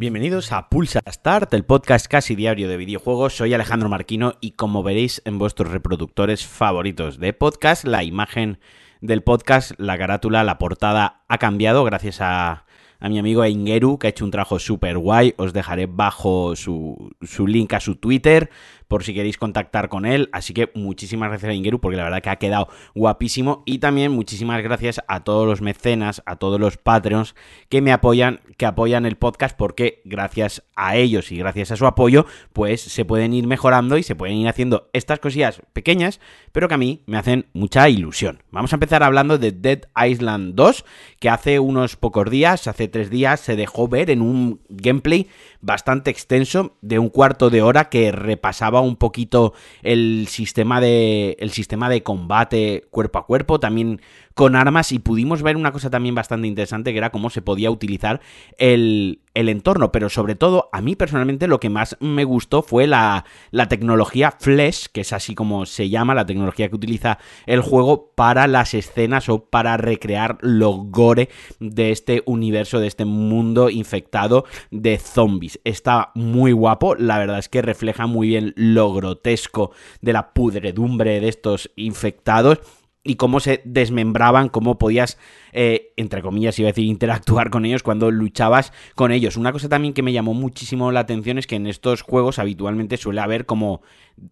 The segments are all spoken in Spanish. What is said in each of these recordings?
Bienvenidos a Pulsa Start, el podcast casi diario de videojuegos. Soy Alejandro Marquino y como veréis en vuestros reproductores favoritos de podcast, la imagen del podcast, la carátula, la portada ha cambiado gracias a, a mi amigo Ingeru, que ha hecho un trabajo súper guay. Os dejaré bajo su, su link a su Twitter por si queréis contactar con él. Así que muchísimas gracias a Ingeru porque la verdad que ha quedado guapísimo. Y también muchísimas gracias a todos los mecenas, a todos los Patreons que me apoyan, que apoyan el podcast porque gracias a ellos y gracias a su apoyo, pues se pueden ir mejorando y se pueden ir haciendo estas cosillas pequeñas, pero que a mí me hacen mucha ilusión. Vamos a empezar hablando de Dead Island 2, que hace unos pocos días, hace tres días, se dejó ver en un gameplay bastante extenso de un cuarto de hora que repasaba un poquito el sistema de el sistema de combate cuerpo a cuerpo, también con armas y pudimos ver una cosa también bastante interesante que era cómo se podía utilizar el, el entorno, pero sobre todo a mí personalmente lo que más me gustó fue la, la tecnología Flash, que es así como se llama, la tecnología que utiliza el juego para las escenas o para recrear lo gore de este universo, de este mundo infectado de zombies. Está muy guapo, la verdad es que refleja muy bien lo grotesco de la pudredumbre de estos infectados y cómo se desmembraban, cómo podías, eh, entre comillas, iba a decir, interactuar con ellos cuando luchabas con ellos. Una cosa también que me llamó muchísimo la atención es que en estos juegos habitualmente suele haber como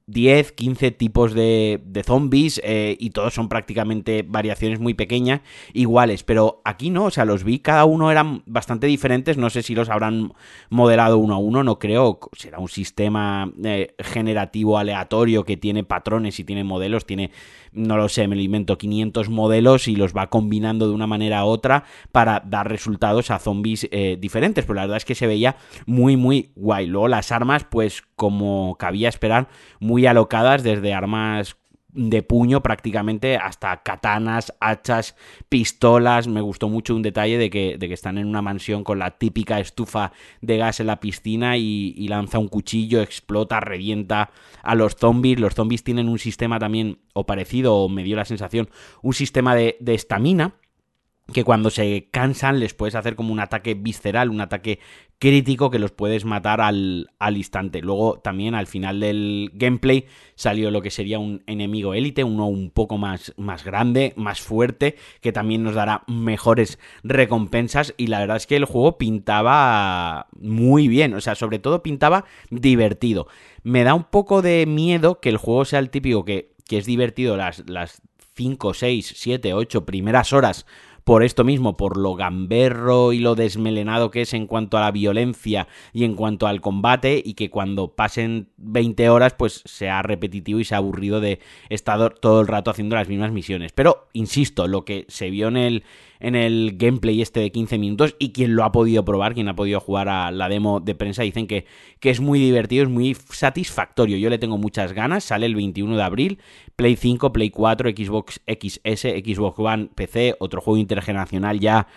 10, 15 tipos de, de zombies eh, y todos son prácticamente variaciones muy pequeñas, iguales, pero aquí no, o sea, los vi, cada uno eran bastante diferentes, no sé si los habrán modelado uno a uno, no creo, será un sistema eh, generativo aleatorio que tiene patrones y tiene modelos, tiene, no lo sé, me lo invento, 500 modelos y los va combinando de una manera u otra para dar resultados a zombies eh, diferentes, pero la verdad es que se veía muy, muy guay. Luego las armas, pues como cabía esperar, muy alocadas, desde armas de puño prácticamente hasta katanas, hachas, pistolas. Me gustó mucho un detalle de que, de que están en una mansión con la típica estufa de gas en la piscina y, y, lanza un cuchillo, explota, revienta a los zombies. Los zombies tienen un sistema también, o parecido, o me dio la sensación, un sistema de estamina que cuando se cansan les puedes hacer como un ataque visceral, un ataque crítico que los puedes matar al, al, instante. Luego también al final del gameplay salió lo que sería un enemigo élite, uno un poco más, más grande, más fuerte, que también nos dará mejores recompensas y la verdad es que el juego pintaba muy bien, o sea, sobre todo pintaba divertido. Me da un poco de miedo que el juego sea el típico que, que es divertido las, las 5, 6, 7, 8 primeras horas por esto mismo, por lo gamberro y lo desmelenado que es en cuanto a la violencia y en cuanto al combate, y que cuando pasen 20 horas, pues sea repetitivo y sea aburrido de estar todo el rato haciendo las mismas misiones. Pero, insisto, lo que se vio en el, en el gameplay este de 15 minutos y quien lo ha podido probar, quien ha podido jugar a la demo de prensa, dicen que, que es muy divertido, es muy satisfactorio. Yo le tengo muchas ganas, sale el 21 de abril, Play 5, Play 4, Xbox XS, Xbox One, PC, otro juego intergeneracional ya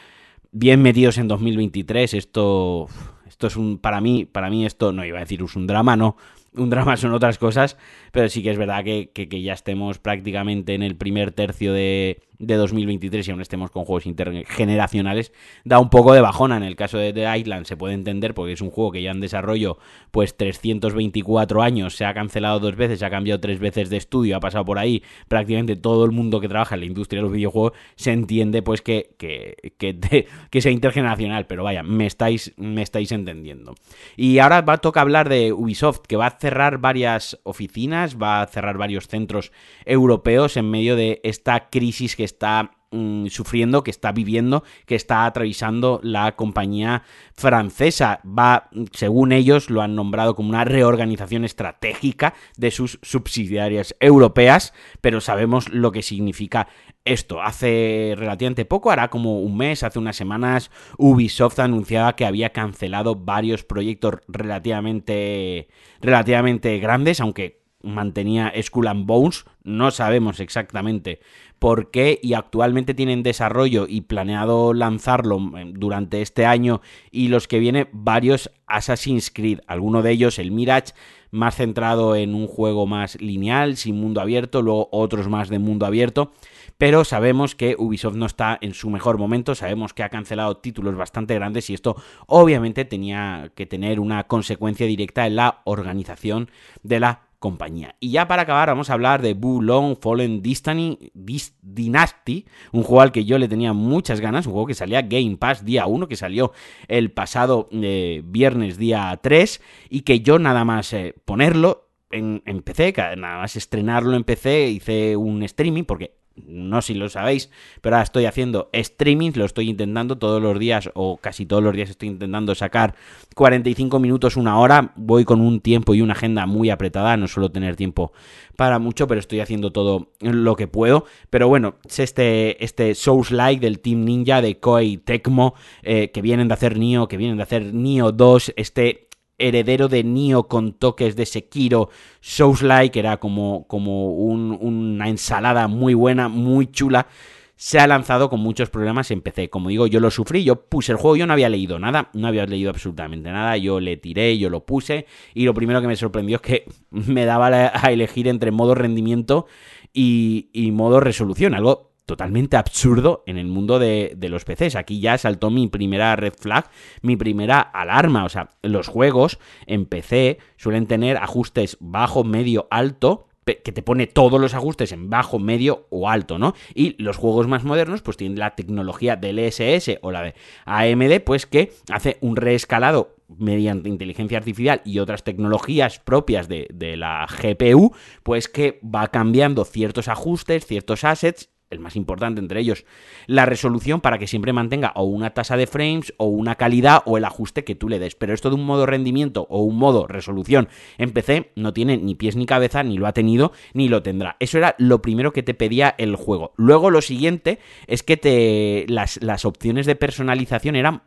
bien metidos en 2023. Esto, esto es un, para mí, para mí esto no iba a decir un drama, no. Un drama son otras cosas, pero sí que es verdad que, que, ya estemos prácticamente en el primer tercio de, de 2023 y aún estemos con juegos intergeneracionales, da un poco de bajona. En el caso de The Island se puede entender porque es un juego que ya en desarrollo pues 324 años, se ha cancelado dos veces, se ha cambiado tres veces de estudio, ha pasado por ahí prácticamente todo el mundo que trabaja en la industria de los videojuegos, se entiende pues que, que, que, que sea intergeneracional, pero vaya, me estáis, me estáis entendiendo. Y ahora va a tocar hablar de Ubisoft, que va a cerrar varias oficinas, va a cerrar varios centros europeos en medio de esta crisis que está mmm, sufriendo, que está viviendo, que está atravesando la compañía francesa. Va, según ellos, lo han nombrado como una reorganización estratégica de sus subsidiarias europeas, pero sabemos lo que significa esto. Hace relativamente poco, hará como un mes, hace unas semanas, Ubisoft anunciaba que había cancelado varios proyectos relativamente, relativamente grandes, aunque mantenía Skull and Bones, no sabemos exactamente por qué y actualmente tienen desarrollo y planeado lanzarlo eh, durante este año y los que viene varios Assassin's Creed, alguno de ellos el Mirage más centrado en un juego más lineal, sin mundo abierto, luego otros más de mundo abierto. Pero sabemos que Ubisoft no está en su mejor momento, sabemos que ha cancelado títulos bastante grandes y esto obviamente tenía que tener una consecuencia directa en la organización de la compañía. Y ya para acabar vamos a hablar de Boo Long Fallen Dynasty, un juego al que yo le tenía muchas ganas, un juego que salía Game Pass día 1, que salió el pasado eh, viernes día 3 y que yo nada más eh, ponerlo en, en, PC, nada más estrenarlo en PC, hice un streaming, porque no si lo sabéis, pero ahora estoy haciendo streaming, lo estoy intentando todos los días o casi todos los días estoy intentando sacar 45 minutos, una hora, voy con un tiempo y una agenda muy apretada, no suelo tener tiempo para mucho, pero estoy haciendo todo lo que puedo, pero bueno, es este, este Souls Like del Team Ninja de Koei Tecmo, eh, que vienen de hacer Nioh, que vienen de hacer Nioh 2, este heredero de Nio con toques de Sekiro, Souls-like, era como, como una ensalada muy buena, muy chula. Se ha lanzado con muchos problemas en PC. Como digo, yo lo sufrí, yo puse el juego, yo no había leído nada, no había leído absolutamente nada, yo le tiré, yo lo puse y lo primero que me sorprendió es que me daba a elegir entre modo rendimiento y modo resolución, algo totalmente absurdo en el mundo de, los PCs. Aquí ya saltó mi primera red flag, mi primera alarma. O sea, los juegos en PC suelen tener ajustes bajo, medio, alto que te pone todos los ajustes en bajo, medio o alto, ¿no? Y los juegos más modernos pues tienen la tecnología del ESS o la de AMD pues que hace un reescalado mediante inteligencia artificial y otras tecnologías propias de, de la GPU pues que va cambiando ciertos ajustes, ciertos assets el más importante entre ellos, la resolución para que siempre mantenga o una tasa de frames o una calidad o el ajuste que tú le des. Pero esto de un modo rendimiento o un modo resolución en PC no tiene ni pies ni cabeza, ni lo ha tenido, ni lo tendrá. Eso era lo primero que te pedía el juego. Luego lo siguiente es que te las, las opciones de personalización eran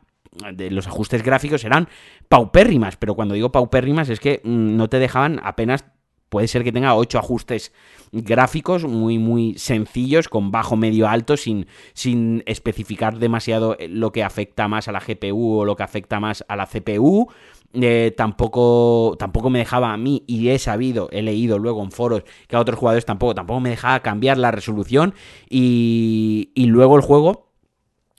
de los ajustes gráficos eran paupérrimas, pero cuando digo paupérrimas es que mm, no te dejaban apenas puede ser que tenga ocho ajustes gráficos muy muy sencillos con bajo medio alto sin, sin especificar demasiado lo que afecta más a la GPU o lo que afecta más a la CPU eh, tampoco, tampoco me dejaba a mí, y he sabido, he leído luego en foros que a otros jugadores tampoco, tampoco me dejaba cambiar la resolución. Y, y luego el juego,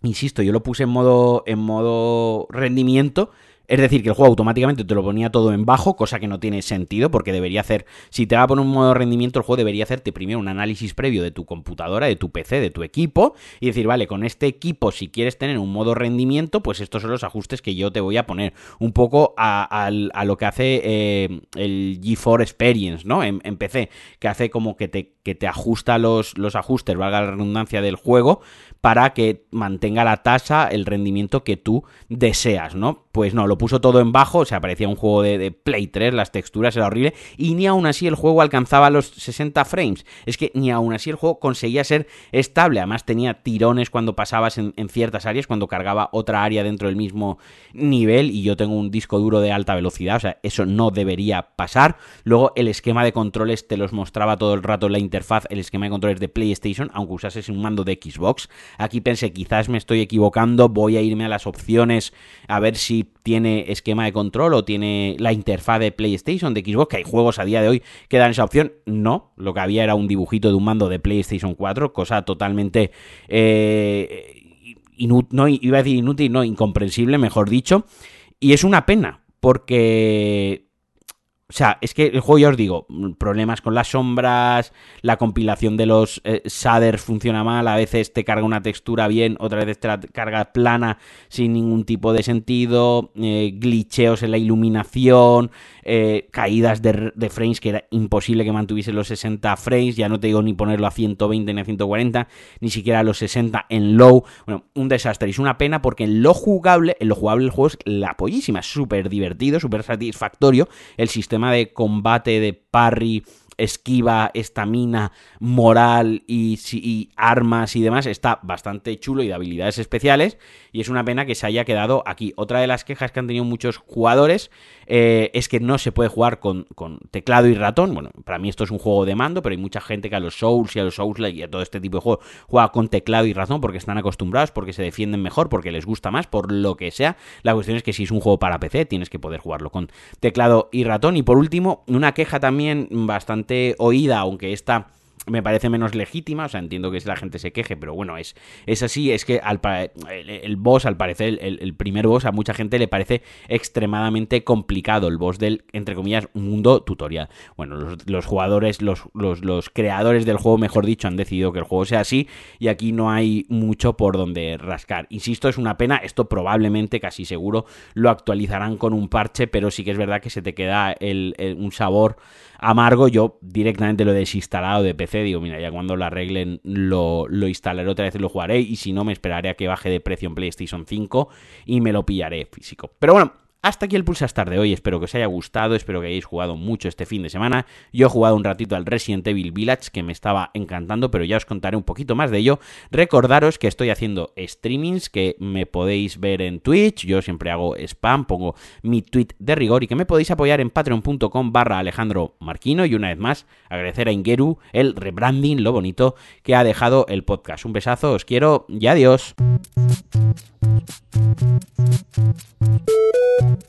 insisto, yo lo puse en modo, en modo rendimiento es decir, que el juego automáticamente te lo ponía todo en bajo, cosa que no tiene sentido porque debería hacer, si te va a poner un modo de rendimiento, el juego debería hacerte primero un análisis previo de tu computadora, de tu PC, de tu equipo y decir, vale, con este equipo, si quieres tener un modo rendimiento, pues estos son los ajustes que yo te voy a poner. Un poco a, lo que hace eh, el G4 Experience, ¿no? En, PC, que hace como que te, que te ajusta los, los ajustes, valga la redundancia del juego, para que mantenga la tasa, el rendimiento que tú deseas, ¿no? Pues no, lo puso todo en bajo, o sea, parecía un juego de, Play 3, las texturas era horrible, y ni aún así el juego alcanzaba los 60 frames. Es que ni aún así el juego conseguía ser estable, además tenía tirones cuando pasabas en, en ciertas áreas, cuando cargaba otra área dentro del mismo nivel, y yo tengo un disco duro de alta velocidad, o sea, eso no debería pasar. Luego el esquema de controles te los mostraba todo el rato en la interfaz, el esquema de controles de PlayStation, aunque usases un mando de Xbox. Aquí pensé, quizás me estoy equivocando, voy a irme a las opciones a ver si tiene esquema de control o tiene la interfaz de PlayStation, de Xbox, que hay juegos a día de hoy que dan esa opción. No, lo que había era un dibujito de un mando de PlayStation 4, cosa totalmente... Eh, no, iba a decir inútil, no, incomprensible, mejor dicho. Y es una pena, porque o sea, es que el juego, ya os digo, problemas con las sombras, la compilación de los eh, shaders funciona mal, a veces te carga una textura bien, otra vez te la carga plana sin ningún tipo de sentido, eh, glitcheos en la iluminación, eh, caídas de, frames que era imposible que mantuviese los 60 frames, ya no te digo ni ponerlo a 120 ni a 140, ni siquiera a los 60 en low, bueno, un desastre, es una pena porque en lo jugable, en lo jugable el juego es la pollísima, súper divertido, súper satisfactorio, el sistema de combate de parry esquiva, estamina, moral y, armas y demás está bastante chulo y de habilidades especiales y es una pena que se haya quedado aquí. Otra de las quejas que han tenido muchos jugadores eh, es que no se puede jugar con, teclado y ratón. Bueno, para mí esto es un juego de mando, pero hay mucha gente que a los Souls y a los Souls y a todo este tipo de juegos juega con teclado y ratón porque están acostumbrados, porque se defienden mejor, porque les gusta más, por lo que sea. La cuestión es que si es un juego para PC, tienes que poder jugarlo con teclado y ratón. Y por último, una queja también bastante oída, aunque esta me parece menos legítima, o sea, entiendo que la gente se queje, pero bueno, es, es así, es que al, el, boss, al parecer, el, primer boss, a mucha gente le parece extremadamente complicado, el boss del, entre comillas, mundo tutorial. Bueno, los, jugadores, los, los, creadores del juego, mejor dicho, han decidido que el juego sea así y aquí no hay mucho por donde rascar. Insisto, es una pena, esto probablemente, casi seguro, lo actualizarán con un parche, pero sí que es verdad que se te queda un sabor amargo, yo directamente lo he desinstalado de PC. Digo, mira, ya cuando lo arreglen lo, lo instalaré otra vez y lo jugaré. Y si no, me esperaré a que baje de precio en PlayStation 5 y me lo pillaré físico. Pero bueno, hasta aquí el Pulsastar de hoy, espero que os haya gustado, espero que hayáis jugado mucho este fin de semana. Yo he jugado un ratito al Resident Evil Village, que me estaba encantando, pero ya os contaré un poquito más de ello. Recordaros que estoy haciendo streamings, que me podéis ver en Twitch, yo siempre hago spam, pongo mi tweet de rigor, y que me podéis apoyar en patreon.com barra Alejandro Marquino, y una vez más, agradecer a Ingeru el rebranding, lo bonito que ha dejado el podcast. Un besazo, os quiero y adiós. ピッ!